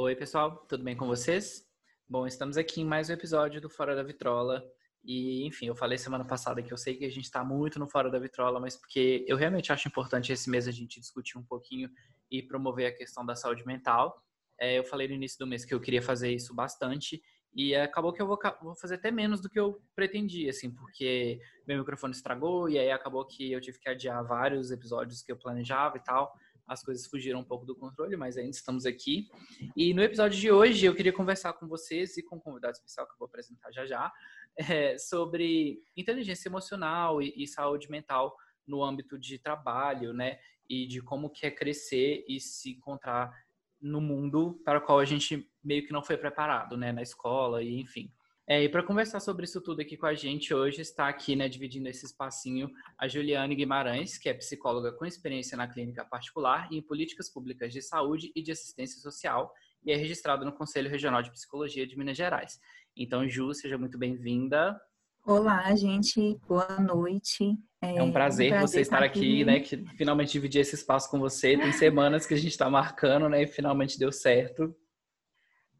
Oi, pessoal, tudo bem com vocês? Bom, estamos aqui em mais um episódio do Fora da Vitrola. E, enfim, eu falei semana passada que eu sei que a gente está muito no Fora da Vitrola, mas porque eu realmente acho importante esse mês a gente discutir um pouquinho e promover a questão da saúde mental. É, eu falei no início do mês que eu queria fazer isso bastante e acabou que eu vou, vou, fazer até menos do que eu pretendia, assim, porque meu microfone estragou e aí acabou que eu tive que adiar vários episódios que eu planejava e tal. As coisas fugiram um pouco do controle, mas ainda estamos aqui. E no episódio de hoje eu queria conversar com vocês e com um convidado especial que eu vou apresentar já já, é, sobre inteligência emocional e, e saúde mental no âmbito de trabalho, né? E de como que é crescer e se encontrar no mundo para o qual a gente meio que não foi preparado, né, na escola e enfim. É, e para conversar sobre isso tudo aqui com a gente hoje está aqui, né, dividindo esse espacinho, a Juliane Guimarães, que é psicóloga com experiência na clínica particular e em políticas públicas de saúde e de assistência social e é registrada no Conselho Regional de Psicologia de Minas Gerais. Então, Ju, seja muito bem-vinda. Olá, gente. Boa noite. É, é um, prazer um prazer você estar aqui, aqui, né? Que finalmente dividir esse espaço com você. Tem semanas que a gente está marcando, né? E finalmente deu certo.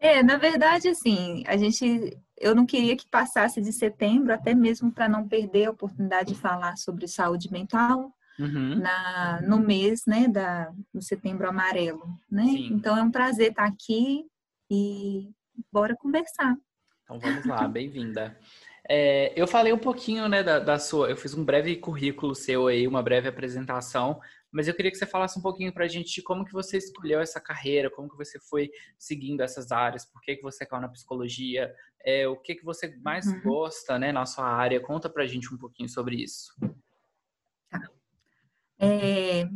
É, na verdade, assim, a gente, eu não queria que passasse de setembro, até mesmo para não perder a oportunidade de falar sobre saúde mental uhum. na, no mês, né, da, do setembro amarelo, né? Sim. Então é um prazer estar aqui e bora conversar. Então vamos lá, bem-vinda. É, eu falei um pouquinho, né, da, da, sua, eu fiz um breve currículo seu aí, uma breve apresentação, mas eu queria que você falasse um pouquinho para a gente de como que você escolheu essa carreira, como que você foi seguindo essas áreas, por que, que você caiu na psicologia, é, o que que você mais uhum. gosta, né, na sua área. Conta para a gente um pouquinho sobre isso. Tá. É,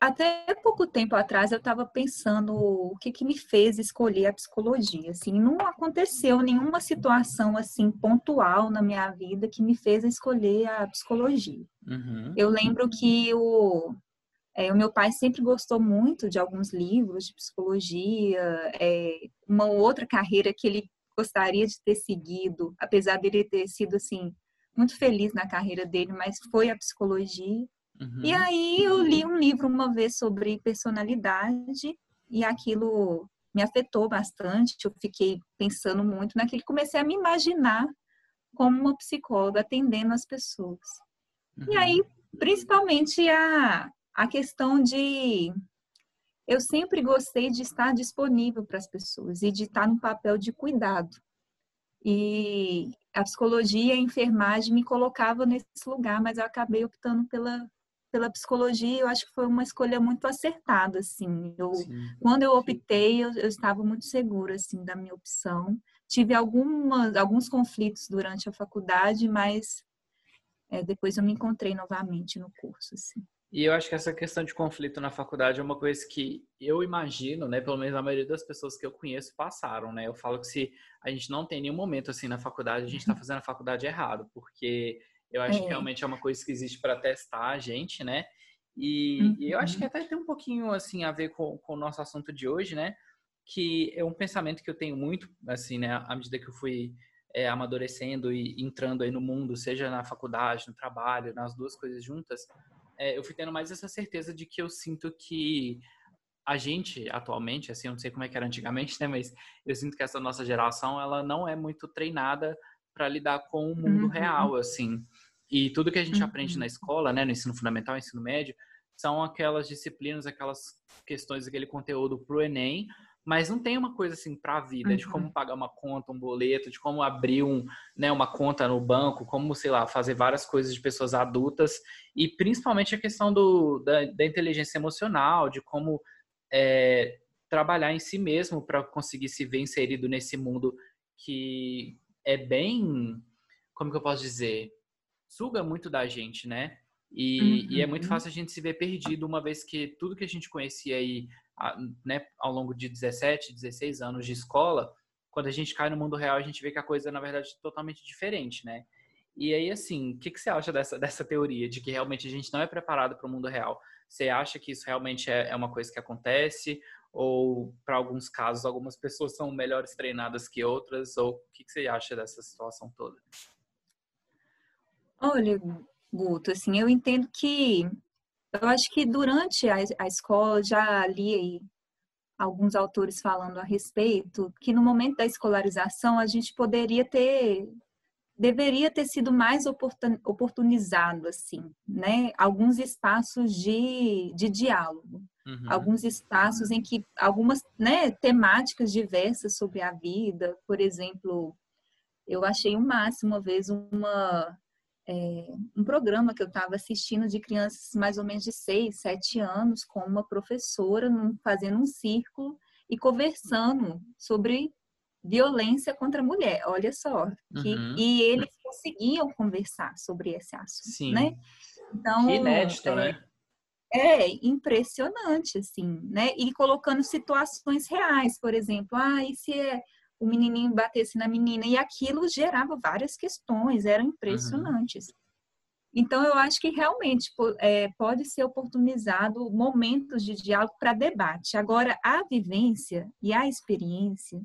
até pouco tempo atrás eu estava pensando o que, que me fez escolher a psicologia. Assim, não aconteceu nenhuma situação assim pontual na minha vida que me fez escolher a psicologia. Uhum. Eu lembro que o, é, o meu pai sempre gostou muito de alguns livros de psicologia, é, uma outra carreira que ele gostaria de ter seguido, apesar dele ter sido assim muito feliz na carreira dele, mas foi a psicologia. Uhum. E aí eu li um livro uma vez sobre personalidade e aquilo me afetou bastante. Eu fiquei pensando muito naquilo, comecei a me imaginar como uma psicóloga atendendo as pessoas. Uhum. E aí, principalmente a, a questão de eu sempre gostei de estar disponível para as pessoas e de estar no papel de cuidado. E a psicologia, a enfermagem me colocava nesse lugar, mas eu acabei optando pela pela psicologia, eu acho que foi uma escolha muito acertada, assim. Eu, quando eu optei, eu, eu, estava muito segura, assim, da minha opção. Tive algumas, alguns conflitos durante a faculdade, mas é, depois eu me encontrei novamente no curso, assim. E eu acho que essa questão de conflito na faculdade é uma coisa que eu imagino, né, pelo menos a maioria das pessoas que eu conheço passaram, né? Eu falo que se a gente não tem nenhum momento assim na faculdade, a gente está uhum. fazendo a faculdade errado, porque eu acho é. que realmente é uma coisa que existe para testar a gente, né? E, uhum. e, eu acho que uhum. até tem um pouquinho assim a ver com, com o nosso assunto de hoje, né? Que é um pensamento que eu tenho muito, assim, né? À medida que eu fui é, amadurecendo e entrando aí no mundo, seja na faculdade, no trabalho, nas duas coisas juntas, é, eu fui tendo mais essa certeza de que eu sinto que a gente atualmente, assim, eu não sei como é que era antigamente, né? Mas eu sinto que essa nossa geração, ela não é muito treinada para lidar com o mundo uhum. real, assim. E tudo que a gente uhum. aprende na escola, né, no ensino fundamental, ensino médio, são aquelas disciplinas, aquelas questões, aquele conteúdo para o Enem, mas não tem uma coisa assim para a vida, uhum. de como pagar uma conta, um boleto, de como abrir um, né, uma conta no banco, como, sei lá, fazer várias coisas de pessoas adultas, e principalmente a questão do, da, da inteligência emocional, de como é, trabalhar em si mesmo para conseguir se ver inserido nesse mundo que é bem, como que eu posso dizer, suga muito da gente, né? E, uhum. e, é muito uhum. fácil a gente se ver perdido, uma vez que tudo que a gente conhecia aí, né, ao longo de 17, 16 anos de escola, quando a gente cai no mundo real, a gente vê que a coisa, na verdade, é totalmente diferente, né? E aí, assim, o que, que você acha dessa, dessa teoria de que realmente a gente não é preparado para o mundo real? Você acha que isso realmente é, é uma coisa que acontece? Ou, para alguns casos, algumas pessoas são melhores treinadas que outras? Ou o que, que você acha dessa situação toda? Olha, Guto, assim, eu entendo que eu acho que durante a, a escola já li aí alguns autores falando a respeito, que no momento da escolarização a gente poderia ter deveria ter sido mais oportunizado assim, né? Alguns espaços de, de diálogo, uhum. alguns espaços em que algumas né, temáticas diversas sobre a vida, por exemplo, eu achei o máximo uma vez uma é, um programa que eu estava assistindo de crianças mais ou menos de 6, 7 anos, com uma professora num, fazendo um círculo e conversando sobre violência contra a mulher. Olha só. Que, uhum. E eles conseguiam conversar sobre esse assunto, Sim. né? Então, que inédito, é, né? É impressionante, assim, né? E colocando situações reais, por exemplo, ah, e se é o menininho batesse na menina, e aquilo gerava várias questões, eram impressionantes. Uhum. Então, eu acho que realmente é, pode ser oportunizado momentos de diálogo para debate. Agora, a vivência e a experiência,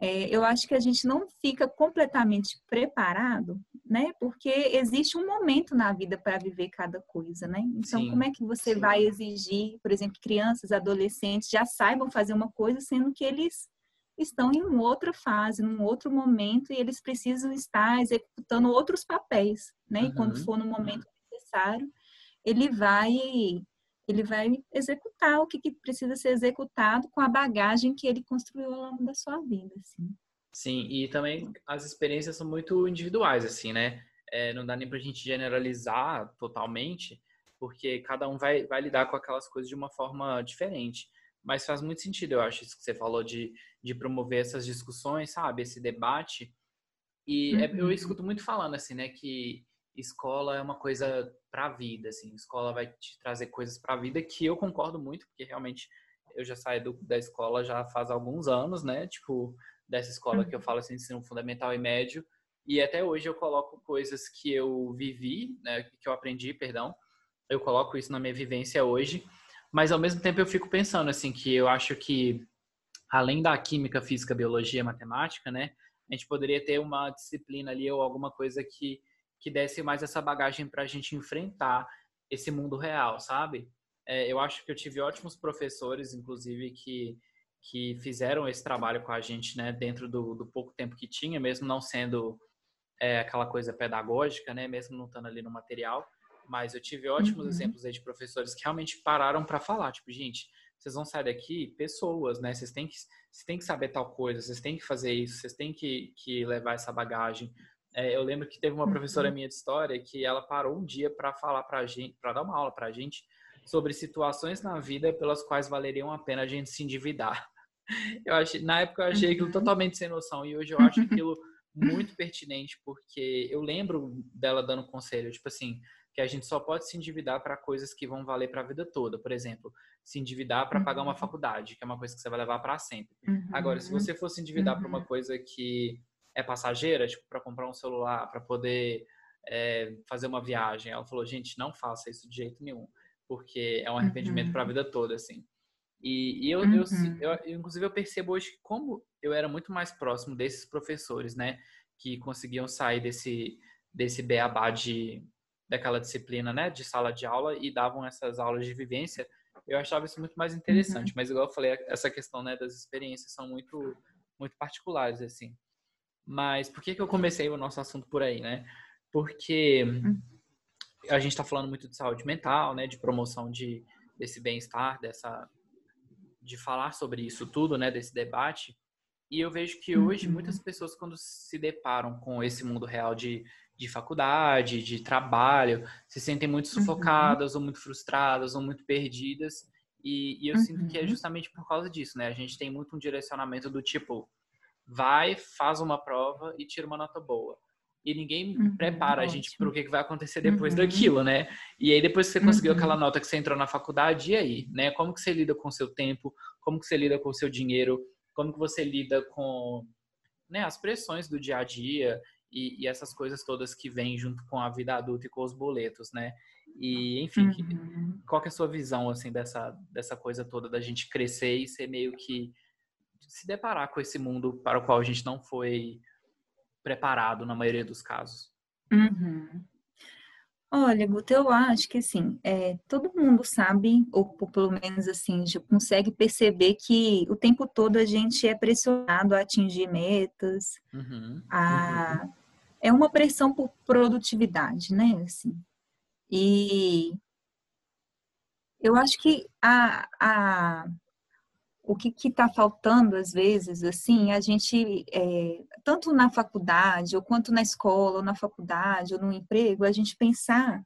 é, eu acho que a gente não fica completamente preparado, né? Porque existe um momento na vida para viver cada coisa, né? Então, sim, como é que você sim. vai exigir, por exemplo, crianças, adolescentes já saibam fazer uma coisa, sendo que eles estão em uma outra fase, num outro momento, e eles precisam estar executando outros papéis, né? Uhum. E quando uhum. for no momento necessário, ele vai ele vai executar o que, que, precisa ser executado com a bagagem que ele construiu ao longo da sua vida, assim. Sim, e também as experiências são muito individuais, assim, né? É, não dá nem pra gente generalizar totalmente, porque cada um vai, vai lidar com aquelas coisas de uma forma diferente. Mas faz muito sentido, eu acho, isso que você falou de, de promover essas discussões, sabe? Esse debate. E uhum. é, eu uhum. escuto muito falando, assim, né? Que escola é uma coisa para a vida, assim. Escola vai te trazer coisas para a vida que eu concordo muito, porque realmente eu já saí do, da escola já faz alguns anos, né? Tipo, dessa escola uhum. que eu falo assim, ensino fundamental e médio. E até hoje eu coloco coisas que eu vivi, né? Que eu aprendi, perdão. Eu coloco isso na minha vivência hoje. Mas ao mesmo tempo eu fico pensando assim que eu acho que além da química, física, biologia, matemática, né, a gente poderia ter uma disciplina ali ou alguma coisa que que desse mais essa bagagem para a gente enfrentar esse mundo real, sabe? É, eu acho que eu tive ótimos professores, inclusive, que que fizeram esse trabalho com a gente, né, dentro do, do pouco tempo que tinha, mesmo não sendo é, aquela coisa pedagógica, né, mesmo não estando ali no material, mas eu tive ótimos uhum. exemplos aí de professores que realmente pararam para falar, tipo, gente, vocês vão sair daqui pessoas, né? Vocês têm que, vocês têm que saber tal coisa, vocês têm que fazer isso, vocês têm que, que levar essa bagagem. É, eu lembro que teve uma professora uhum. minha de história que ela parou um dia para falar para gente, para dar uma aula para gente sobre situações na vida pelas quais valeriam a pena a gente se endividar. Eu achei, na época eu achei aquilo uhum. totalmente sem noção e hoje eu acho aquilo muito pertinente porque eu lembro dela dando conselho, tipo assim, que a gente só pode se endividar para coisas que vão valer para a vida toda. Por exemplo, se endividar para pagar uma uhum. faculdade, que é uma coisa que você vai levar para sempre. Uhum. Agora, se você for se endividar uhum. para uma coisa que é passageira, tipo para comprar um celular, para poder é, fazer uma viagem, ela falou: gente, não faça isso de jeito nenhum, porque é um arrependimento para a uhum. vida toda, assim. E, e eu, eu, uhum. eu, eu, inclusive, eu percebo hoje como eu era muito mais próximo desses professores, né, que conseguiam sair desse desse beabá de daquela disciplina, né, de sala de aula e davam essas aulas de vivência, eu achava isso muito mais interessante. Uhum. Mas igual eu falei, essa questão, né, das experiências são muito, muito particulares, assim. Mas por que que eu comecei o nosso assunto por aí, né? Porque uhum. a gente está falando muito de saúde mental, né, de promoção de desse bem-estar, dessa de falar sobre isso tudo, né, desse debate. E eu vejo que hoje uhum. muitas pessoas quando se deparam com esse mundo real de de faculdade, de trabalho, se sentem muito uhum. sufocadas uhum. ou muito frustradas ou muito perdidas. E, e eu uhum. sinto que é uhum. justamente por causa disso, né? A gente tem muito um direcionamento do tipo, vai, faz uma prova e tira uma nota boa. E ninguém uhum, prepara a gente para o que vai acontecer depois uhum. daquilo, né? E aí depois que você conseguiu aquela nota que você entrou na faculdade, e aí, né? Como que você lida com o seu tempo? Como que você lida com o seu dinheiro? Como que você lida com né, as pressões do dia a dia? E, e, essas coisas todas que vêm junto com a vida adulta e com os boletos, né? E, enfim, uhum. qual é a sua visão, assim, dessa, dessa coisa toda da gente crescer e ser meio que se deparar com esse mundo para o qual a gente não foi preparado na maioria dos casos? Uhum. Olha, Guto, eu acho que assim, é, todo mundo sabe, ou pelo menos assim, já consegue perceber que o tempo todo a gente é pressionado a atingir metas, uhum, a, uhum. é uma pressão por produtividade, né? Assim, e eu acho que a, a, o que está faltando às vezes, assim, a gente, é, tanto na faculdade, ou quanto na escola, ou na faculdade, ou no emprego, a gente pensar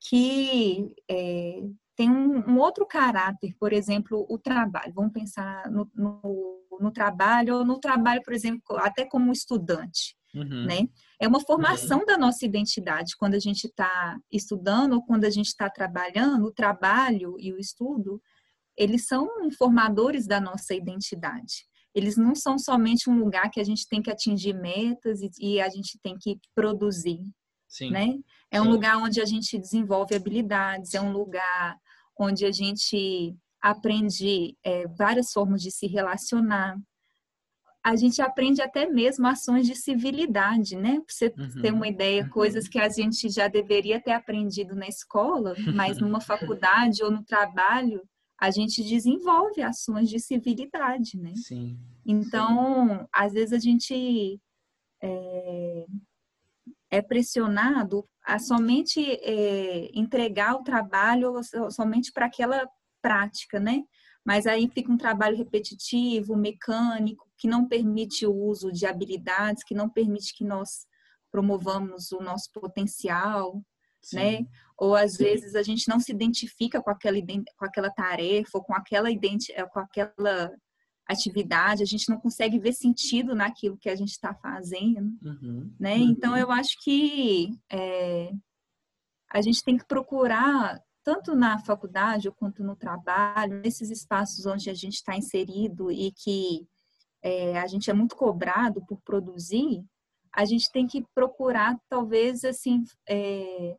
que é, tem um, um, outro caráter, por exemplo, o trabalho. Vamos pensar no, no, no, trabalho, ou no trabalho, por exemplo, até como estudante. Uhum. Né? É uma formação uhum. da nossa identidade. Quando a gente está estudando ou quando a gente está trabalhando, o trabalho e o estudo eles são informadores da nossa identidade. Eles não são somente um lugar que a gente tem que atingir metas e, e a gente tem que produzir, Sim. né? É Sim. um lugar onde a gente desenvolve habilidades, é um lugar onde a gente aprende é, várias formas de se relacionar. A gente aprende até mesmo ações de civilidade, né? Pra você uhum. ter uma ideia, coisas que a gente já deveria ter aprendido na escola, mas numa faculdade ou no trabalho, a gente desenvolve ações de civilidade, né? Sim. Então, sim. às vezes a gente é, é pressionado a somente é, entregar o trabalho somente para aquela prática, né? Mas aí fica um trabalho repetitivo, mecânico, que não permite o uso de habilidades, que não permite que nós promovamos o nosso potencial, Sim. né? Ou às Sim. vezes a gente não se identifica com aquela, com aquela tarefa, ou com aquela, eh, com aquela atividade, a gente não consegue ver sentido naquilo que a gente está fazendo, uhum. né? Uhum. Então eu acho que é, a gente tem que procurar tanto na faculdade quanto no trabalho, nesses espaços onde a gente está inserido e que é, a gente é muito cobrado por produzir, a gente tem que procurar talvez assim é,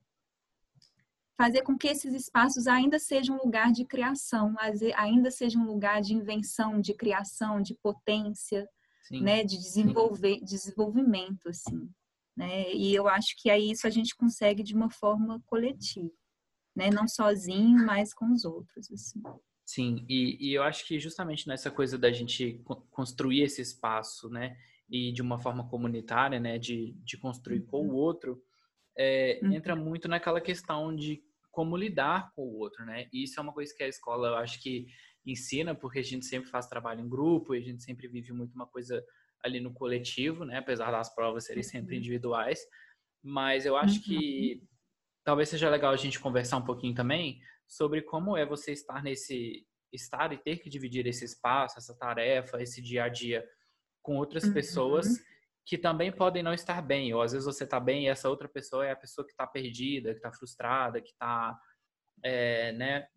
fazer com que esses espaços ainda sejam um lugar de criação, ainda seja um lugar de invenção, de criação, de potência, Sim. né, de desenvolver, desenvolvimento, assim, né? E eu acho que aí isso a gente consegue de uma forma coletiva, né, não sozinho, mas com os outros, assim. Sim, e, e eu acho que justamente nessa coisa da gente construir esse espaço, né, e de uma forma comunitária, né, de, de construir uhum. com o outro, é, uhum. entra muito naquela questão de como lidar com o outro, né? E isso é uma coisa que a escola, eu acho que ensina, porque a gente sempre faz trabalho em grupo e a gente sempre vive muito uma coisa ali no coletivo, né? Apesar das provas serem sempre uhum. individuais. Mas eu acho que uhum. talvez seja legal a gente conversar um pouquinho também sobre como é você estar nesse estar e ter que dividir esse espaço, essa tarefa, esse dia a dia com outras uhum. Que também podem não estar bem, ou às vezes você está bem e essa outra pessoa é a pessoa que está perdida, que está frustrada, que está, é, né,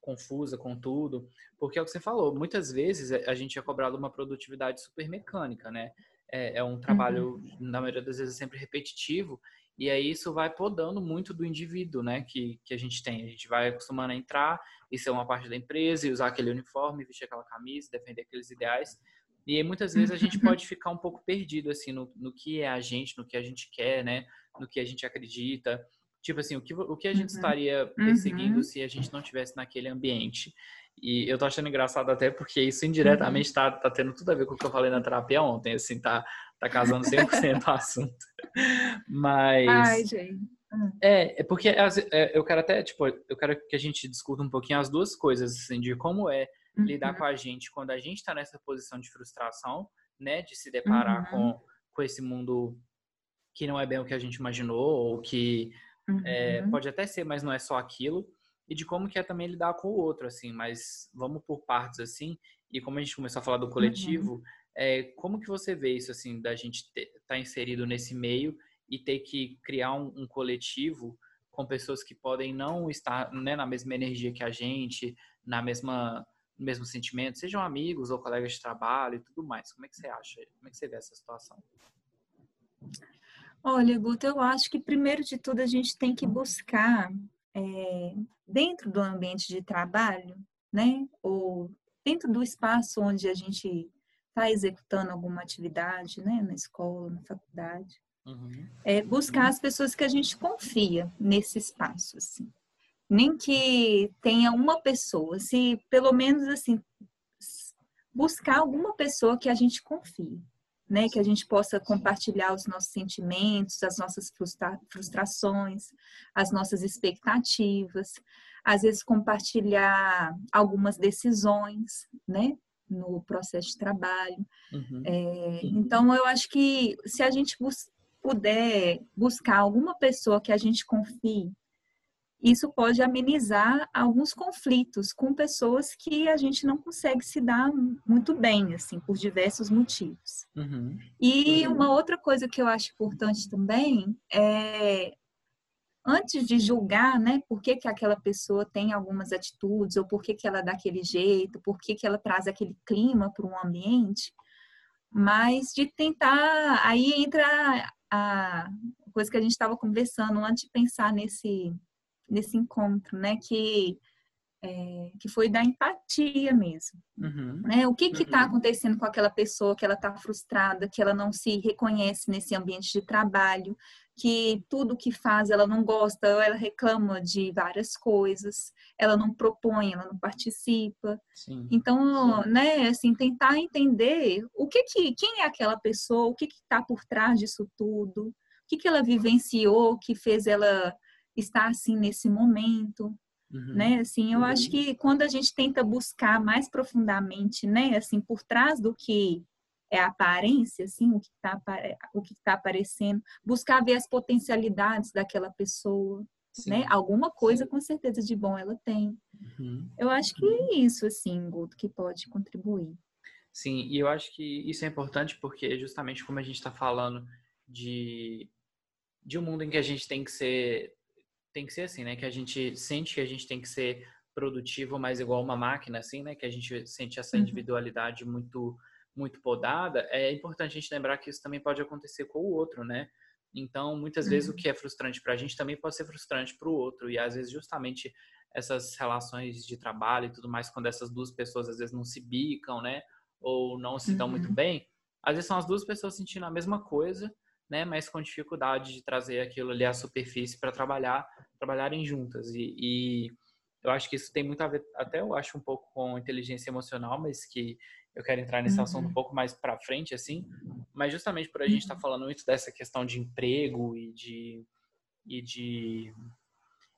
confusa com tudo, porque é o que você falou, muitas vezes a gente é cobrado uma produtividade super mecânica, né? É, é um trabalho, uhum. na maioria das vezes, sempre repetitivo, e aí isso vai podando muito do indivíduo, né, que, que a gente tem. A gente vai acostumando a entrar e ser uma parte da empresa e usar aquele uniforme, vestir aquela camisa, defender aqueles ideais, e aí, muitas vezes a gente uhum. pode ficar um pouco perdido, assim, no, no que é a gente, no que a gente quer, né? No que a gente acredita. Tipo assim, o que, o que a gente uhum. estaria perseguindo uhum. se a gente não tivesse naquele ambiente? E eu tô achando engraçado até porque isso indiretamente uhum. tá, tá tendo tudo a ver com o que eu falei na terapia ontem, assim, tá, tá casando 100% o assunto. Mas... Ai, gente. É, é porque é, eu quero até, tipo, eu quero que a gente discuta um pouquinho as duas coisas, assim, de como é uhum. lidar com a gente quando a gente está nessa posição de frustração, né? De se deparar uhum. com, com esse mundo que não é bem o que a gente imaginou, ou que é, uhum. é, pode até ser, mas não é só aquilo. E de como que é também lidar com o outro, assim. Mas vamos por partes, assim. E como a gente começou a falar do coletivo, uhum. é, como que você vê isso, assim, da gente estar tá inserido nesse meio e ter que criar um, um coletivo com pessoas que podem não estar né, na mesma energia que a gente, na mesma mesmo sentimento, sejam amigos ou colegas de trabalho e tudo mais. Como é que você acha? Como é que você vê essa situação? Olha, Guto, eu acho que primeiro de tudo a gente tem que buscar é, dentro do ambiente de trabalho, né? Ou dentro do espaço onde a gente está executando alguma atividade, né? Na escola, na faculdade. Uhum. É buscar as pessoas que a gente confia nesse espaço, assim. Nem que tenha uma pessoa, se pelo menos assim buscar alguma pessoa que a gente confie, né? Que a gente possa compartilhar os nossos sentimentos, as nossas frustra frustrações, as nossas expectativas, às vezes compartilhar algumas decisões, né? No processo de trabalho. Uhum. É, então, eu acho que se a gente bus puder buscar alguma pessoa que a gente confie isso pode amenizar alguns conflitos com pessoas que a gente não consegue se dar muito bem, assim, por diversos motivos. Uhum. E uhum. uma outra coisa que eu acho importante também é antes de julgar, né, por que, que aquela pessoa tem algumas atitudes, ou por que, que ela é daquele jeito, por que, que ela traz aquele clima para um ambiente, mas de tentar, aí entra a coisa que a gente estava conversando antes de pensar nesse nesse encontro, né? Que, é, que foi da empatia mesmo. Uhum. Né? O que está uhum. acontecendo com aquela pessoa que ela está frustrada, que ela não se reconhece nesse ambiente de trabalho, que tudo que faz ela não gosta, ela reclama de várias coisas, ela não propõe, ela não participa. Sim, então, sim. né, assim, tentar entender o que que, quem é aquela pessoa, o que está por trás disso tudo, o que, que ela vivenciou que fez ela estar assim nesse momento, uhum. né? Assim, eu uhum. acho que quando a gente tenta buscar mais profundamente, né, assim, por trás do que é a aparência, assim, o que está o que tá aparecendo, buscar ver as potencialidades daquela pessoa, Sim. né? Alguma coisa Sim. com certeza de bom ela tem. Uhum. Eu acho que é isso, assim, Guto, que pode contribuir. Sim, e eu acho que isso é importante porque justamente como a gente está falando de, de um mundo em que a gente tem que ser tem que ser assim, né? Que a gente sente que a gente tem que ser produtivo, mas igual uma máquina, assim, né? Que a gente sente essa uhum. individualidade muito muito podada. É importante a gente lembrar que isso também pode acontecer com o outro, né? Então, muitas vezes o uhum. que é frustrante para a gente também pode ser frustrante para o outro. E às vezes, justamente essas relações de trabalho e tudo mais, quando essas duas pessoas às vezes não se bicam, né? Ou não se dão muito uhum. bem, às vezes são as duas pessoas sentindo a mesma coisa, né? Mas com dificuldade de trazer aquilo ali à superfície para trabalhar, trabalharem juntas. E, e, eu acho que isso tem muito a ver, até eu acho um pouco com inteligência emocional, mas que eu quero entrar nesse uhum. assunto um pouco mais para frente, assim. Mas justamente por a gente estar tá falando muito dessa questão de emprego e de, e de,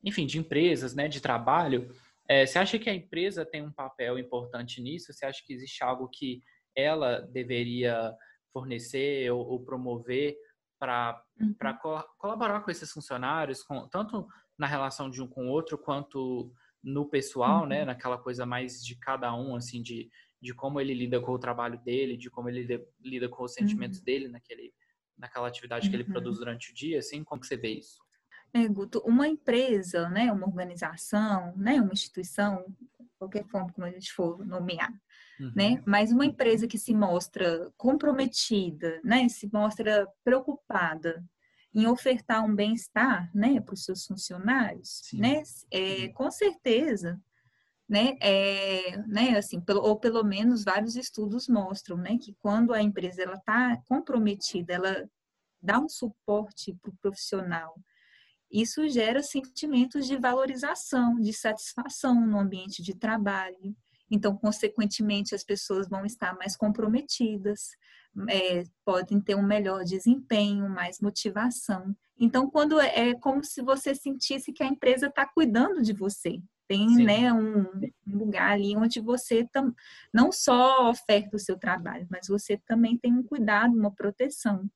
enfim, de empresas, né? De trabalho. É, você acha que a empresa tem um papel importante nisso? Você acha que existe algo que ela deveria fornecer ou, ou promover para uhum. co colaborar com esses funcionários, com, tanto na relação de um com o outro, quanto no pessoal, né, uhum. né? Naquela coisa mais de cada um, assim, de, de como ele lida com o trabalho dele, de como ele lida, lida com os sentimentos uhum. dele naquele, naquela atividade que ele produz uhum. durante o dia, assim, como que você vê isso? É, Guto, uma empresa, né, uma organização, né, uma instituição, qualquer forma como a gente for nomear, uhum. né? Mas uma empresa que se mostra comprometida, né? Se mostra preocupada em ofertar um bem-estar, né, para os seus funcionários, Sim. né? É, com certeza, né? É, né? Assim, pelo, ou pelo menos vários estudos mostram, né, que quando a empresa está comprometida, ela dá um suporte para o profissional isso gera sentimentos de valorização, de satisfação no ambiente de trabalho. Então, consequentemente, as pessoas vão estar mais comprometidas, é, podem ter um melhor desempenho, mais motivação. Então, quando é, é como se você sentisse que a empresa está cuidando de você, tem né, um, um, lugar ali onde você tam, não só oferta o seu trabalho, mas você também tem um cuidado, uma proteção.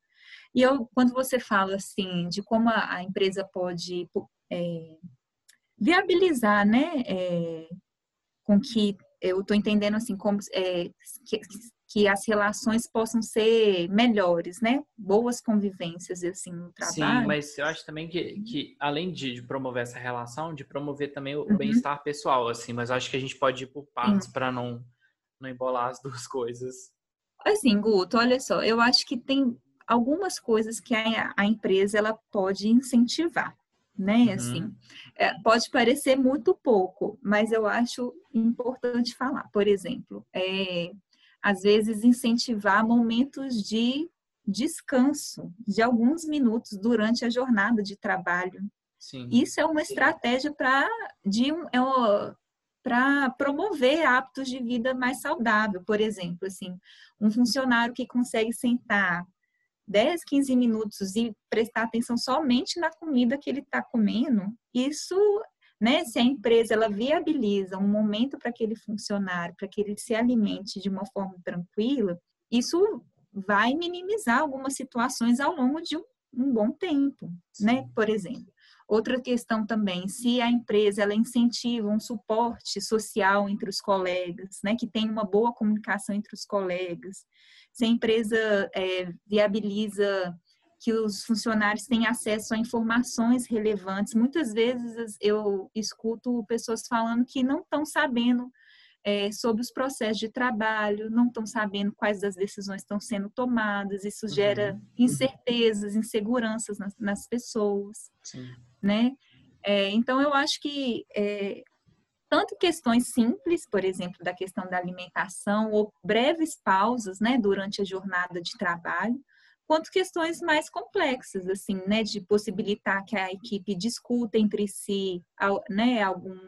E eu, quando você fala assim de como a, a empresa pode é, viabilizar, né, é, com que eu estou entendendo assim como é, que, que, as relações possam ser melhores, né, boas convivências assim no trabalho. Sim, mas eu acho também que, que além de, promover essa relação, de promover também o uhum. bem-estar pessoal, assim, mas acho que a gente pode ir por partes para não não embolar as duas coisas. Assim, Guto, olha só, eu acho que tem algumas coisas que a, a empresa ela pode incentivar, né? Uhum. Assim, é, pode parecer muito pouco, mas eu acho importante falar. Por exemplo, é, às vezes incentivar momentos de descanso de alguns minutos durante a jornada de trabalho. Sim. Isso é uma estratégia para de um, é para promover hábitos de vida mais saudável, por exemplo, assim, um funcionário que consegue sentar 10, 15 minutos e prestar atenção somente na comida que ele está comendo, isso, né, se a empresa ela viabiliza um momento para aquele funcionário, para que ele se alimente de uma forma tranquila, isso vai minimizar algumas situações ao longo de um, um bom tempo, né? Por exemplo, Outra questão também, se a empresa ela incentiva um suporte social entre os colegas, né, que tem uma boa comunicação entre os colegas, se a empresa é, viabiliza que os funcionários tenham acesso a informações relevantes. Muitas vezes eu escuto pessoas falando que não estão sabendo é, sobre os processos de trabalho, não estão sabendo quais das decisões estão sendo tomadas, isso gera uhum. incertezas, inseguranças nas, nas pessoas, Sim. né? É, então, eu acho que é, tanto questões simples, por exemplo, da questão da alimentação, ou breves pausas, né, durante a jornada de trabalho, quanto questões mais complexas, assim, né, de possibilitar que a equipe discuta entre si, né, algum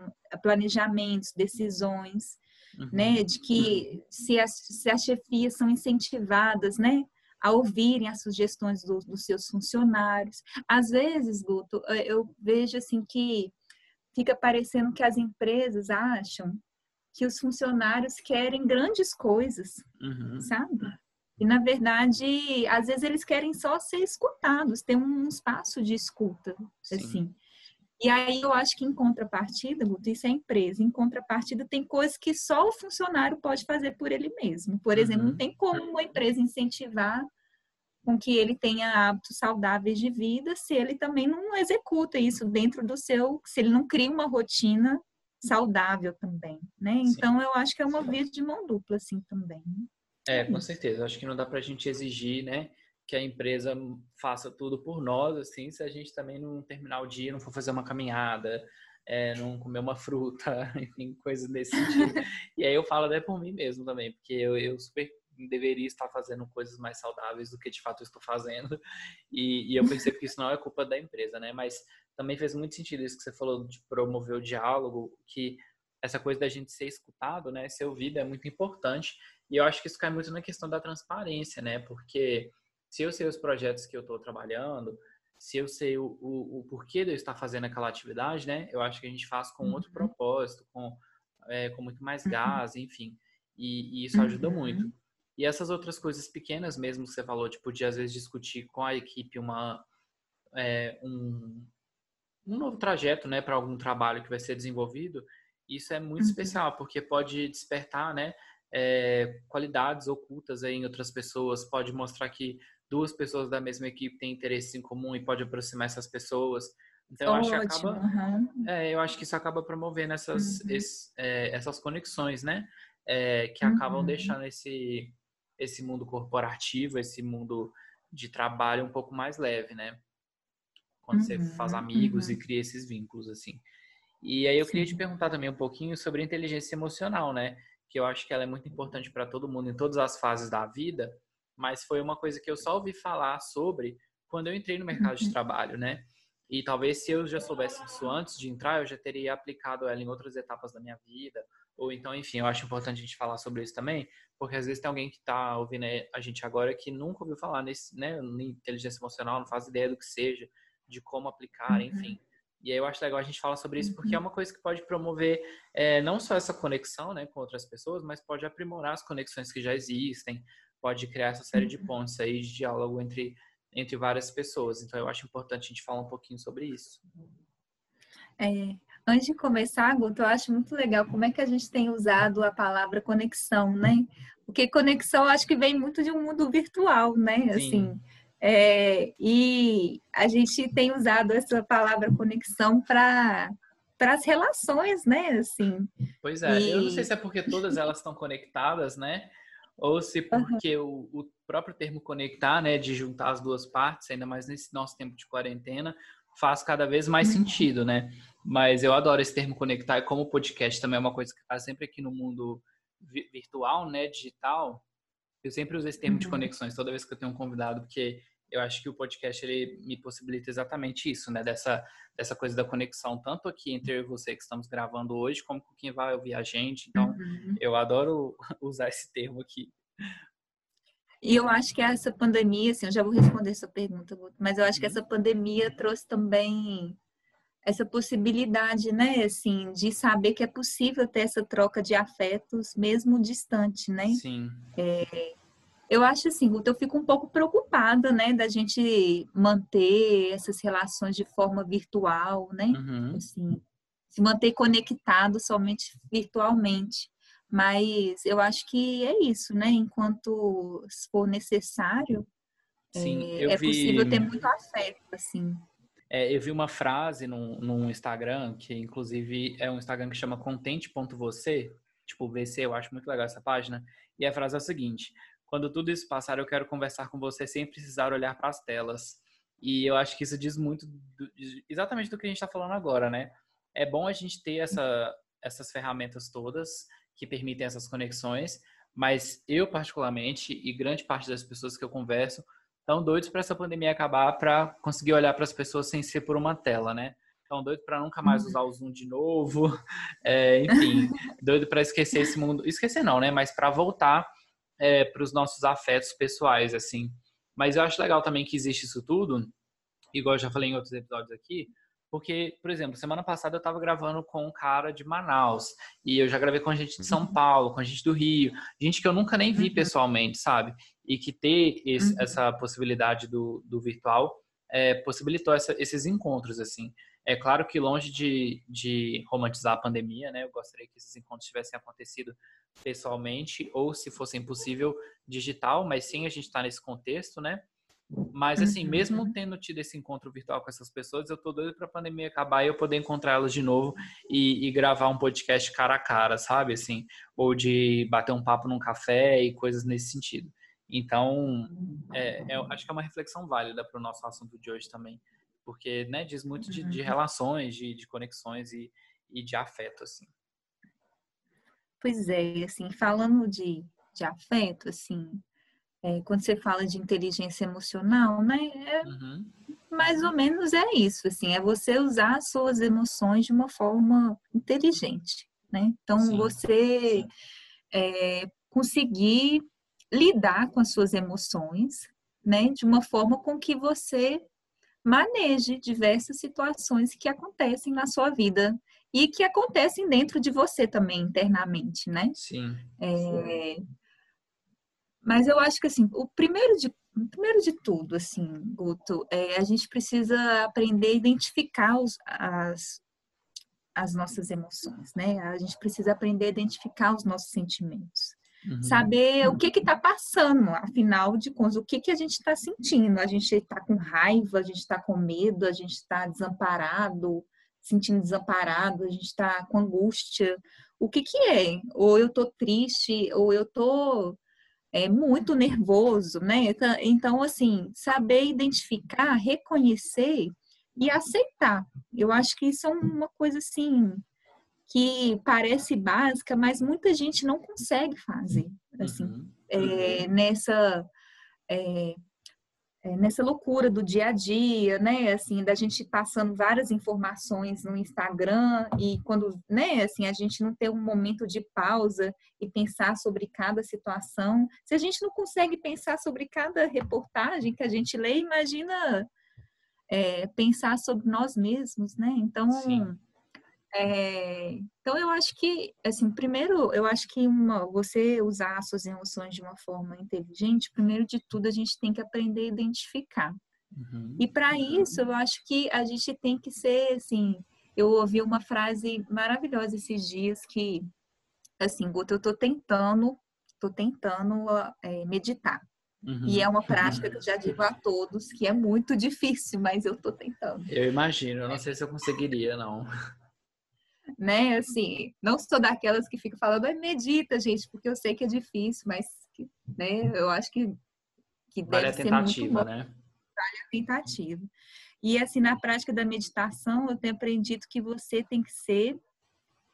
planejamentos, decisões, uhum. né, de que se as, se as chefias são incentivadas, né, a ouvirem as sugestões do, dos seus funcionários. Às vezes, Guto, eu vejo assim que fica parecendo que as empresas acham que os funcionários querem grandes coisas, uhum. sabe? E, na verdade, às vezes eles querem só ser escutados, ter um espaço de escuta, Sim. assim. E aí eu acho que em contrapartida, Guto, isso é empresa. Em contrapartida, tem coisas que só o funcionário pode fazer por ele mesmo. Por exemplo, uhum. não tem como uma empresa incentivar com que ele tenha hábitos saudáveis de vida se ele também não executa isso dentro do seu, se ele não cria uma rotina saudável também, né? Então Sim. eu acho que é uma via de mão dupla assim também. Né? É, com certeza. Acho que não dá para a gente exigir, né, que a empresa faça tudo por nós, assim, se a gente também não terminar o dia, não for fazer uma caminhada, é, não comer uma fruta, enfim, coisas desse sentido. e aí eu falo até por mim mesmo também, porque eu, eu super deveria estar fazendo coisas mais saudáveis do que de fato estou fazendo. E, e, eu percebo que isso não é culpa da empresa, né? Mas também fez muito sentido isso que você falou de promover o diálogo, que essa coisa da gente ser escutado, né? Ser ouvido é muito importante. E eu acho que isso cai muito na questão da transparência, né? Porque se eu sei os projetos que eu estou trabalhando, se eu sei o, o, o, porquê de eu estar fazendo aquela atividade, né? Eu acho que a gente faz com outro uhum. propósito, com, é, com muito mais uhum. gás, enfim. E, e isso ajuda uhum. muito. E essas outras coisas pequenas mesmo que você falou, tipo, de às vezes discutir com a equipe uma, é, um, um novo trajeto, né, para algum trabalho que vai ser desenvolvido, isso é muito uhum. especial, porque pode despertar, né, é, qualidades ocultas aí em outras pessoas, pode mostrar que duas pessoas da mesma equipe têm interesses em comum e pode aproximar essas pessoas. Então, eu acho que acaba, uhum. é, eu acho que isso acaba promovendo essas, uhum. esse, é, essas conexões, né? É, que acabam uhum. deixando esse, esse mundo corporativo, esse mundo de trabalho um pouco mais leve, né? Quando você faz uhum, amigos e uhum. cria esses vínculos, assim. E aí eu Sim. queria te perguntar também um pouquinho sobre inteligência emocional, né? que eu acho que ela é muito importante para todo mundo em todas as fases da vida, mas foi uma coisa que eu só ouvi falar sobre quando eu entrei no mercado de uhum. trabalho, né? E talvez se eu já soubesse isso antes de entrar, eu já teria aplicado ela em outras etapas da minha vida. Ou então, enfim, eu acho importante a gente falar sobre isso também, porque às vezes tem alguém que está ouvindo a gente agora que nunca ouviu falar nesse, né, inteligência emocional, não faz ideia do que seja, de como aplicar, uhum. enfim. E aí eu acho legal a gente falar sobre isso, porque é uhum. uma coisa que pode promover é, não só essa conexão né, com outras pessoas, mas pode aprimorar as conexões que já existem, pode criar essa série de uhum. pontos aí de diálogo entre, entre várias pessoas. Então eu acho importante a gente falar um pouquinho sobre isso. É, antes de começar, Guto, eu acho muito legal como é que a gente tem usado a palavra conexão, né? Porque conexão acho que vem muito de um mundo virtual, né? Sim. Assim, é, e a gente tem usado essa palavra conexão para para as relações, né? Assim. Pois é, e... eu não sei se é porque todas elas estão conectadas, né? Ou se porque uhum. o, o, próprio termo conectar, né, de juntar as duas partes, ainda mais nesse nosso tempo de quarentena, faz cada vez mais uhum. sentido, né? Mas eu adoro esse termo conectar e como o podcast também é uma coisa que está sempre aqui no mundo virtual, né, digital, Eu sempre uso esse termo uhum. de conexões toda vez que eu tenho um convidado, porque eu acho que o podcast ele me possibilita exatamente isso, né? Dessa, dessa coisa da conexão, tanto aqui entre eu e você que estamos gravando hoje, como com quem vai ouvir a gente. Então, uhum. eu adoro usar esse termo aqui. E eu acho que essa pandemia, assim, eu já vou responder essa pergunta, mas eu acho que essa pandemia trouxe também essa possibilidade, né, assim, de saber que é possível ter essa troca de afetos mesmo distante, né? Sim. É, eu acho assim, eu fico um pouco preocupada, né, da gente manter essas relações de forma virtual, né? Uhum. Assim, se manter conectado somente virtualmente. Mas eu acho que é isso, né? Enquanto for necessário, Sim, é, é vi... possível ter muito afeto, assim. É, eu vi uma frase no, no Instagram, que inclusive é um Instagram que chama contente.você, tipo VC, eu acho muito legal essa página, e a frase é a seguinte: quando tudo isso passar, eu quero conversar com você sem precisar olhar para as telas. E eu acho que isso diz muito do, exatamente do que a gente está falando agora, né? É bom a gente ter essa, essas ferramentas todas que permitem essas conexões, mas eu particularmente e grande parte das pessoas que eu converso estão doidos para essa pandemia acabar para conseguir olhar para as pessoas sem ser por uma tela, né? Estão doidos para nunca mais usar o Zoom de novo, é, enfim, doido para esquecer esse mundo, esquecer não, né? Mas para voltar é, para os nossos afetos pessoais, assim. Mas eu acho legal também que existe isso tudo, igual eu já falei em outros episódios aqui, porque, por exemplo, semana passada eu estava gravando com um cara de Manaus e eu já gravei com gente de São uhum. Paulo, com gente do Rio, gente que eu nunca nem vi uhum. pessoalmente, sabe? E que ter esse, uhum. essa possibilidade do, do virtual é, possibilitou essa, esses encontros, assim. É claro que longe de, de romantizar a pandemia, né? Eu gostaria que esses encontros tivessem acontecido pessoalmente ou, se fosse impossível, digital, mas sim a gente está nesse contexto, né? Mas, assim, uhum. mesmo tendo tido esse encontro virtual com essas pessoas, eu tô doido para a pandemia acabar e eu poder encontrá-las de novo e, e, gravar um podcast cara a cara, sabe? Assim, ou de bater um papo num café e coisas nesse sentido. Então, é, é, acho que é uma reflexão válida para o nosso assunto de hoje também, porque né, diz muito de, de uhum. relações, de, de conexões e, e de afeto, assim. Pois é, assim, falando de, de afeto, assim, é, quando você fala de inteligência emocional, né? É, uhum. Mais ou menos é isso, assim, é você usar as suas emoções de uma forma inteligente, né? Então, Sim. você é, conseguir lidar com as suas emoções, né? De uma forma com que você maneje diversas situações que acontecem na sua vida e que acontecem dentro de você também internamente, né? Sim. É, mas eu acho que assim, o primeiro de, o primeiro de tudo, assim, Guto, é, a gente precisa aprender a identificar os, as, as nossas emoções, né? A gente precisa aprender a identificar os nossos sentimentos. Uhum. Saber o que está passando, afinal de contas, o que, que a gente está sentindo. A gente está com raiva, a gente está com medo, a gente está desamparado, sentindo desamparado, a gente está com angústia. O que, que é? Ou eu estou triste, ou eu estou é, muito nervoso, né? Então, então, assim, saber identificar, reconhecer e aceitar. Eu acho que isso é uma coisa assim que parece básica, mas muita gente não consegue fazer, assim, uhum. é, nessa é, é, nessa loucura do dia a dia, né? Assim, da gente passando várias informações no Instagram e quando, né? Assim, a gente não ter um momento de pausa e pensar sobre cada situação. Se a gente não consegue pensar sobre cada reportagem que a gente lê, imagina é, pensar sobre nós mesmos, né? Então, Sim. É, então eu acho que, assim, primeiro, eu acho que uma, você usar as suas emoções de uma forma inteligente, primeiro de tudo a gente tem que aprender a identificar. Uhum. E para isso eu acho que a gente tem que ser, assim, eu ouvi uma frase maravilhosa esses dias que, assim, Guto, eu estou tentando, estou tentando é, meditar. Uhum. E é uma prática que eu já digo a todos que é muito difícil, mas eu estou tentando. Eu imagino, eu não sei se eu conseguiria, não né? Assim, não sou daquelas que ficam falando, é medita, gente, porque eu sei que é difícil, mas, né? Eu acho que, que vale deve a tentativa, né? Vale a tentativa. E assim, na prática da meditação, eu tenho aprendido que você tem que ser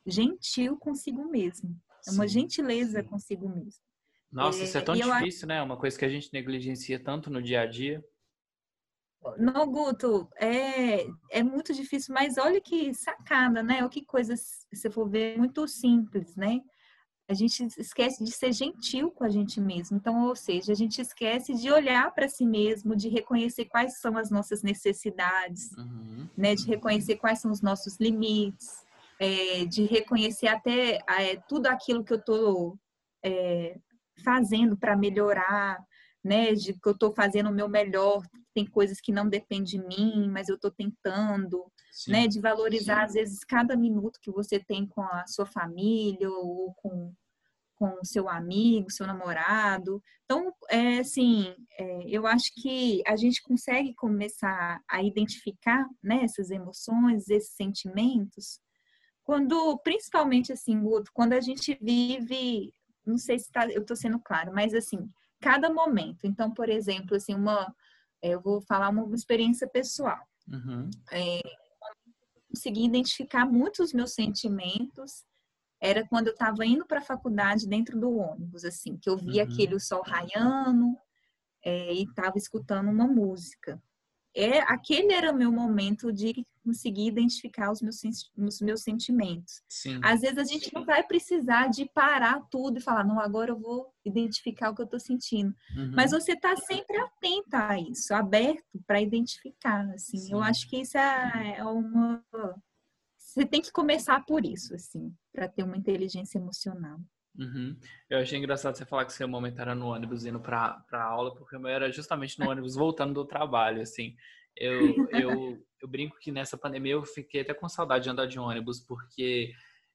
gentil consigo mesmo. É uma gentileza consigo mesmo. Nossa, isso é tão difícil, eu... né? Uma coisa que a gente negligencia tanto no dia a dia. Não, Guto, é, é muito difícil, mas olha que sacada, né? O que coisa, se você for ver, muito simples, né? A gente esquece de ser gentil com a gente mesmo. Então, ou seja, a gente esquece de olhar para si mesmo, de reconhecer quais são as nossas necessidades, uhum. né? De reconhecer quais são os nossos limites, é, de reconhecer até é, tudo aquilo que eu estou é, fazendo para melhorar, né? De que eu estou fazendo o meu melhor. Tem coisas que não dependem de mim, mas eu estou tentando, sim, né? De valorizar, sim. às vezes, cada minuto que você tem com a sua família ou com com o seu amigo, seu namorado. Então, é assim, é, eu acho que a gente consegue começar a identificar né, essas emoções, esses sentimentos, quando, principalmente assim, Guto, quando a gente vive não sei se tá, eu estou sendo claro, mas assim, cada momento. Então, por exemplo, assim, uma, eu vou falar uma experiência pessoal. Uhum. É, consegui identificar muitos meus sentimentos. Era quando eu estava indo para a faculdade dentro do ônibus, assim, que eu via uhum. aquele sol raiando é, e estava escutando uma música é aquele era o meu momento de conseguir identificar os meus, os meus sentimentos. Sim. Às vezes a gente não vai precisar de parar tudo e falar, não, agora eu vou identificar o que eu estou sentindo. Uhum. Mas você está sempre atenta a isso, aberto para identificar, assim. Sim. Eu acho que isso é, é uma... Você tem que começar por isso, assim, para ter uma inteligência emocional. Uhum. Eu achei engraçado você falar que seu momento era no ônibus indo para aula, porque o meu era justamente no ônibus voltando do trabalho, assim. Eu, eu, eu brinco que nessa pandemia eu fiquei até com saudade de andar de ônibus, porque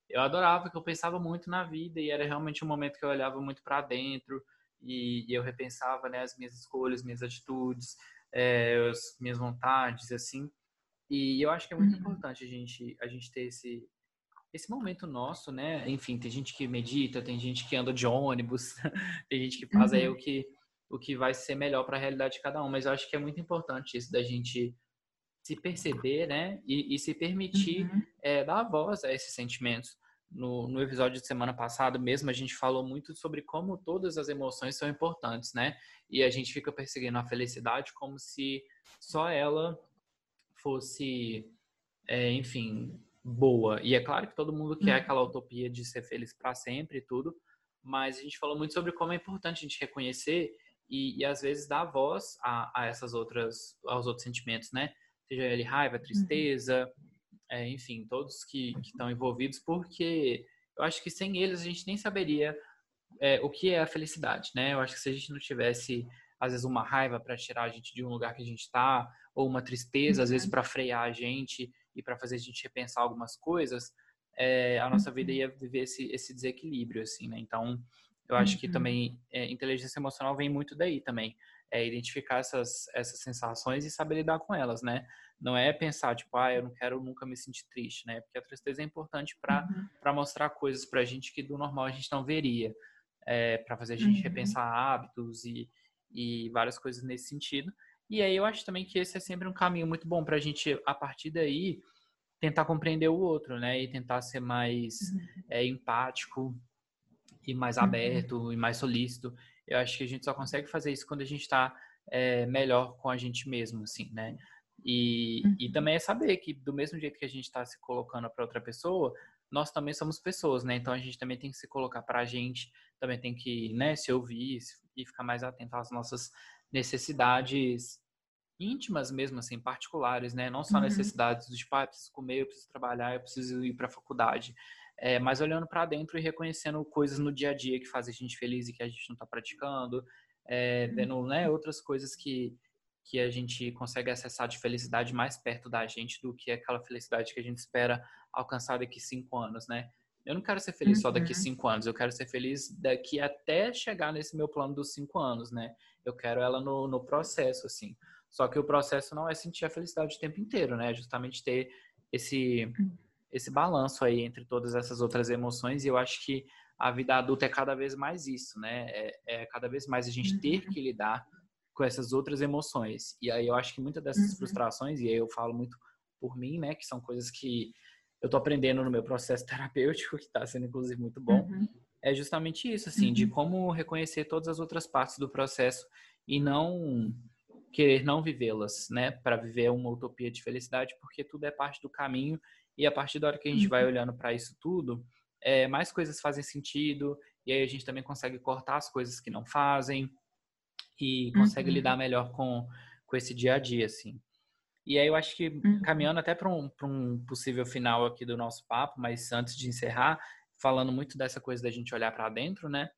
eu adorava, que eu pensava muito na vida e era realmente um momento que eu olhava muito para dentro e, e, eu repensava né, as minhas escolhas, minhas atitudes, é, as minhas vontades, assim. E eu acho que é muito uhum. importante a gente, a gente ter esse, esse momento nosso, né? Enfim, tem gente que medita, tem gente que anda de ônibus, tem gente que faz uhum. aí o que, o que vai ser melhor para a realidade de cada um. Mas eu acho que é muito importante isso da gente se perceber, né? E, e se permitir uhum. é, dar voz a esses sentimentos. No, no episódio de semana passada mesmo, a gente falou muito sobre como todas as emoções são importantes, né? E a gente fica perseguindo a felicidade como se só ela fosse, é, enfim, boa. E é claro que todo mundo quer uhum. aquela utopia de ser feliz para sempre e tudo, mas a gente falou muito sobre como é importante a gente reconhecer e, e às vezes dar voz a, a, essas outras, aos outros sentimentos, né? Seja ele raiva, uhum. tristeza, uhum. é, enfim, todos que, que estão envolvidos, porque eu acho que sem eles a gente nem saberia é, o que é a felicidade, né? Eu acho que se a gente não tivesse às vezes uma raiva para tirar a gente de um lugar que a gente está, ou uma tristeza, uhum. às vezes uhum. para frear a gente, e para fazer a gente repensar algumas coisas, é, a nossa vida uhum. ia viver esse, esse desequilíbrio, assim, né? Então, eu acho que uhum. também é, inteligência emocional vem muito daí também. É identificar essas, essas sensações e saber lidar com elas, né? Não é pensar, tipo, ah, eu não quero nunca me sentir triste, né? Porque a tristeza é importante para uhum. mostrar coisas para a gente que do normal a gente não veria. É, para fazer a gente uhum. repensar hábitos e, e várias coisas nesse sentido. E aí eu acho também que esse é sempre um caminho muito bom para a gente, a partir daí, tentar compreender o outro, né? E tentar ser mais uhum. é, empático e mais uhum. aberto e mais solícito. Eu acho que a gente só consegue fazer isso quando a gente está é, melhor com a gente mesmo, assim, né? E, uhum. e também é saber que do mesmo jeito que a gente está se colocando para outra pessoa, nós também somos pessoas, né? Então a gente também tem que se colocar para a gente, também tem que, né, se ouvir e ficar mais atento às nossas necessidades íntimas mesmo, assim, particulares, né? Não só uhum. necessidades do tipo, ah, eu preciso comer, eu preciso trabalhar, eu preciso ir para a faculdade. É, mas olhando para dentro e reconhecendo coisas no dia a dia que fazem a gente feliz e que a gente não está praticando, é, uhum. vendo né, outras coisas que, que a gente consegue acessar de felicidade mais perto da gente do que aquela felicidade que a gente espera alcançar daqui cinco anos, né? Eu não quero ser feliz uhum. só daqui uhum. cinco anos, eu quero ser feliz daqui até chegar nesse meu plano dos cinco anos, né? Eu quero ela no, no processo, assim. Só que o processo não é sentir a felicidade o tempo inteiro, né? É justamente ter esse, esse balanço aí entre todas essas outras emoções. E eu acho que a vida adulta é cada vez mais isso, né? É, é cada vez mais a gente ter uhum. que lidar com essas outras emoções. E aí eu acho que muitas dessas uhum. frustrações, e aí eu falo muito por mim, né? Que são coisas que eu tô aprendendo no meu processo terapêutico, que está sendo inclusive muito bom. Uhum. é justamente isso, assim, uhum. de como reconhecer todas as outras partes do processo e não querer não vivê-las, né, para viver uma utopia de felicidade, porque tudo é parte do caminho e a partir da hora que a gente uhum. vai olhando para isso tudo, é, mais coisas fazem sentido e aí a gente também consegue cortar as coisas que não fazem e consegue uhum. lidar melhor com, com esse dia a dia, assim. E aí eu acho que uhum. caminhando até para um, um possível final aqui do nosso papo, mas antes de encerrar, falando muito dessa coisa da gente olhar para dentro, né?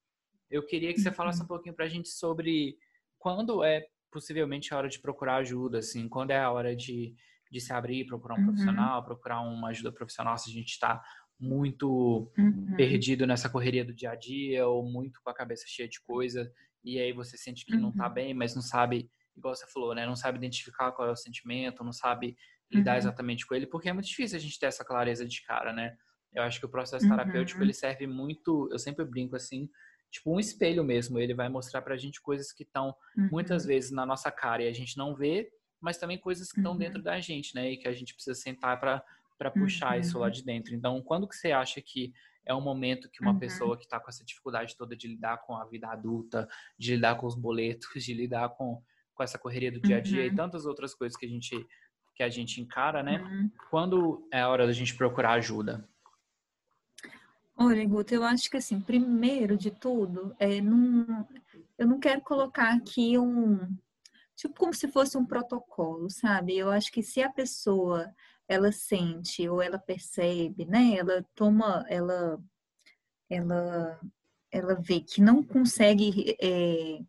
Eu queria que você falasse uhum. um pouquinho para a gente sobre quando é possivelmente a hora de procurar ajuda, assim, quando é a hora de, de se abrir, procurar um uhum. profissional, procurar uma ajuda profissional se a gente está muito uhum. perdido nessa correria do dia a dia ou muito com a cabeça cheia de coisa e aí você sente que não está uhum. bem, mas não sabe igual você falou, né? Não sabe identificar qual é o sentimento, não sabe lidar uhum. exatamente com ele, porque é muito difícil a gente ter essa clareza de cara, né? Eu acho que o processo uhum. terapêutico ele serve muito, eu sempre brinco assim, tipo um espelho mesmo. Ele vai mostrar pra gente coisas que estão uhum. muitas vezes na nossa cara e a gente não vê, mas também coisas que estão dentro uhum. da gente, né? E que a gente precisa sentar para para puxar isso lá uhum. de dentro. Então, quando que você acha que é um momento que uma uhum. pessoa que está com essa dificuldade toda de lidar com a vida adulta, de lidar com os boletos, de lidar com com essa correria do dia a dia uhum. e tantas outras coisas que a gente que a gente encara, né? Uhum. Quando é a hora da gente procurar ajuda? Olha, Guto, eu acho que assim, primeiro de tudo, é eu não quero colocar aqui um tipo como se fosse um protocolo, sabe? Eu acho que se a pessoa ela sente ou ela percebe, né? Ela toma, ela, ela, ela vê que não consegue é,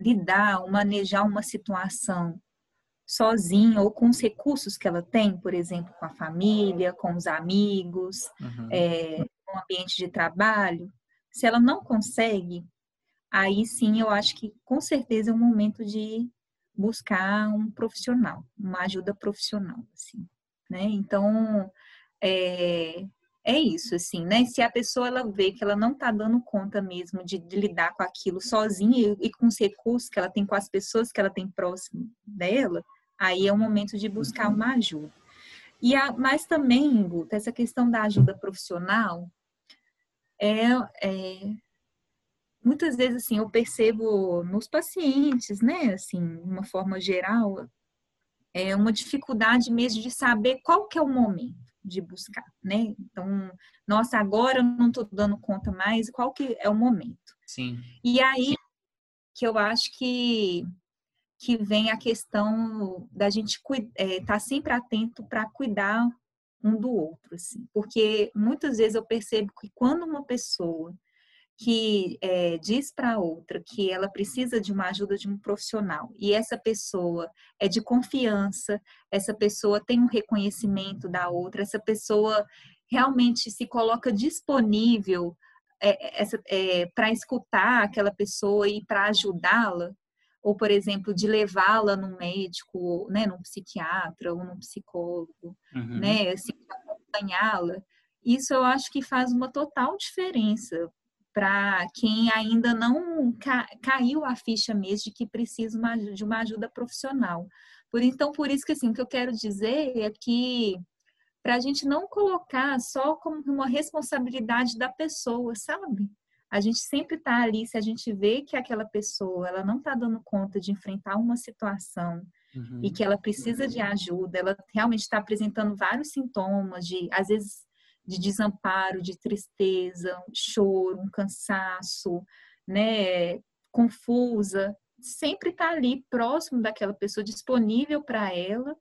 lidar ou manejar uma situação sozinha ou com os recursos que ela tem, por exemplo, com a família, com os amigos, uhum. é, ambiente de trabalho, se ela não consegue, aí sim eu acho que com certeza é o momento de buscar um profissional, uma ajuda profissional, assim, né? Então, é, é isso, assim, né? Se a pessoa ela vê que ela não está dando conta mesmo de, de, lidar com aquilo sozinha e, e, com os recursos que ela tem com as pessoas que ela tem próximo dela, aí é o momento de buscar uma ajuda. E a, mas também, Guta, essa questão da ajuda profissional é, é muitas vezes assim eu percebo nos pacientes, né, assim, de uma forma geral, é uma dificuldade mesmo de saber qual que é o momento de buscar, né? Então, nossa, agora eu não estou dando conta mais, qual que é o momento? Sim. E aí que eu acho que que vem a questão da gente estar é, tá sempre atento para cuidar um do outro, assim, porque muitas vezes eu percebo que quando uma pessoa que é, diz para outra que ela precisa de uma ajuda de um profissional e essa pessoa é de confiança, essa pessoa tem um reconhecimento da outra, essa pessoa realmente se coloca disponível é, é, para escutar aquela pessoa e para ajudá-la, ou por exemplo de levá-la num médico, né, num psiquiatra ou num psicólogo, uhum. né, assim, acompanhá-la. Isso eu acho que faz uma total diferença para quem ainda não ca caiu a ficha mesmo de que precisa uma, de uma ajuda profissional. Por então, por isso que assim, o que eu quero dizer é que para a gente não colocar só como uma responsabilidade da pessoa, sabe? A gente sempre está ali, se a gente vê que aquela pessoa ela não está dando conta de enfrentar uma situação uhum. e que ela precisa de ajuda, ela realmente está apresentando vários sintomas de, às vezes, de desamparo, de tristeza, um choro, um cansaço, né, confusa, sempre está ali próximo daquela pessoa, disponível para ela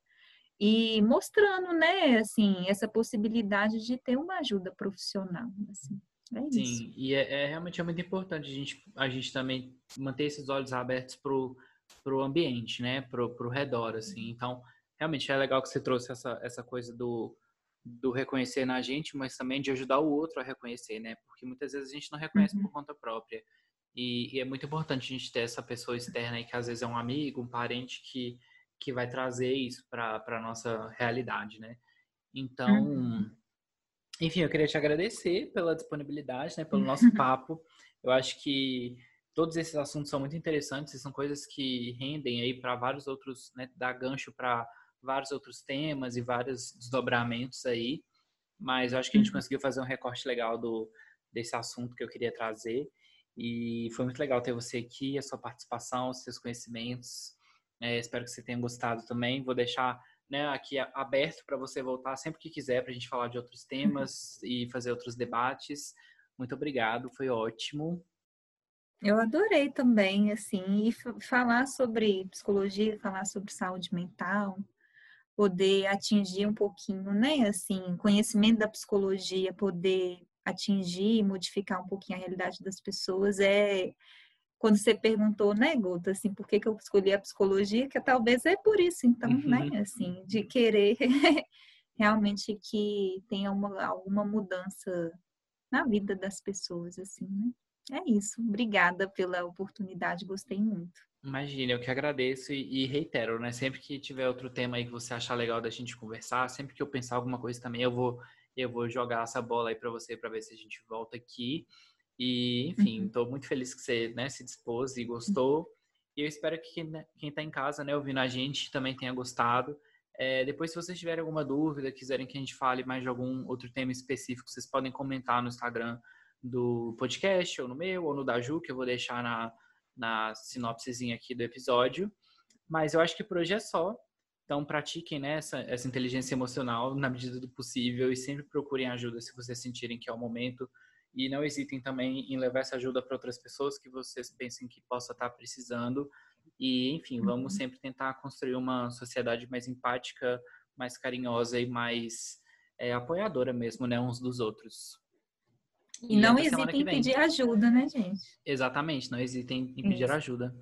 e mostrando, né, assim, essa possibilidade de ter uma ajuda profissional, assim. É Sim, isso. e é, é, realmente é muito importante a gente, a gente também manter esses olhos abertos pro, pro ambiente, né, pro, pro redor, assim. Então, realmente é legal que você trouxe essa, essa coisa do, do reconhecer na gente, mas também de ajudar o outro a reconhecer, né? Porque muitas vezes a gente não reconhece uhum. por conta própria. E, e, é muito importante a gente ter essa pessoa externa aí, que às vezes é um amigo, um parente que, que vai trazer isso para a nossa realidade, né? Então, uhum. Enfim, eu queria te agradecer pela disponibilidade, né? Pelo nosso papo. Eu acho que todos esses assuntos são muito interessantes e são coisas que rendem aí para vários outros, né? Dar gancho para vários outros temas e vários desdobramentos aí, mas eu acho que a gente uhum. conseguiu fazer um recorte legal do, desse assunto que eu queria trazer. E foi muito legal ter você aqui, a sua participação, os seus conhecimentos. É, espero que você tenha gostado também. Vou deixar né, aqui aberto para você voltar sempre que quiser para a gente falar de outros temas e fazer outros debates. Muito obrigado, foi ótimo. Eu adorei também, assim, e falar sobre psicologia, falar sobre saúde mental, poder atingir um pouquinho, né, assim, conhecimento da psicologia, poder atingir, modificar um pouquinho a realidade das pessoas é quando você perguntou, né, Gota, assim, por que, que eu escolhi a psicologia, que talvez é por isso, então, né, uhum. né, assim, de querer realmente que tenha uma, alguma mudança na vida das pessoas, assim, né. É isso. Obrigada pela oportunidade, gostei muito. Imagina, eu que agradeço e, e, reitero, né? Sempre que tiver outro tema aí que você achar legal da gente conversar, sempre que eu pensar alguma coisa também, eu vou eu vou jogar essa bola aí para você para ver se a gente volta aqui. E, enfim, estou uhum. muito feliz que você né, se dispôs e gostou. E eu espero que quem está em casa, né, ouvindo a gente, também tenha gostado. É, depois, se vocês tiverem alguma dúvida, quiserem que a gente fale mais de algum outro tema específico, vocês podem comentar no Instagram do podcast, ou no meu, ou no da Ju, que eu vou deixar na, na sinopsezinha aqui do episódio. Mas eu acho que por hoje é só. Então, pratiquem né, essa, essa inteligência emocional na medida do possível e sempre procurem ajuda se vocês sentirem que é o momento. E não hesitem também em levar essa ajuda para outras pessoas que vocês pensem que possa estar precisando. E, enfim, vamos uhum. sempre tentar construir uma sociedade mais empática, mais carinhosa e mais é, apoiadora mesmo, né, uns dos outros. E, e não hesitem em pedir ajuda, né, gente? Exatamente, não hesitem em pedir Isso. ajuda.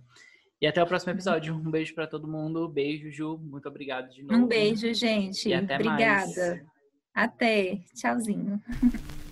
E até o próximo episódio. Um beijo para todo mundo. Beijo, Ju. Muito obrigado de novo. Um beijo, gente. E até Obrigada. Mais. Até. Tchauzinho.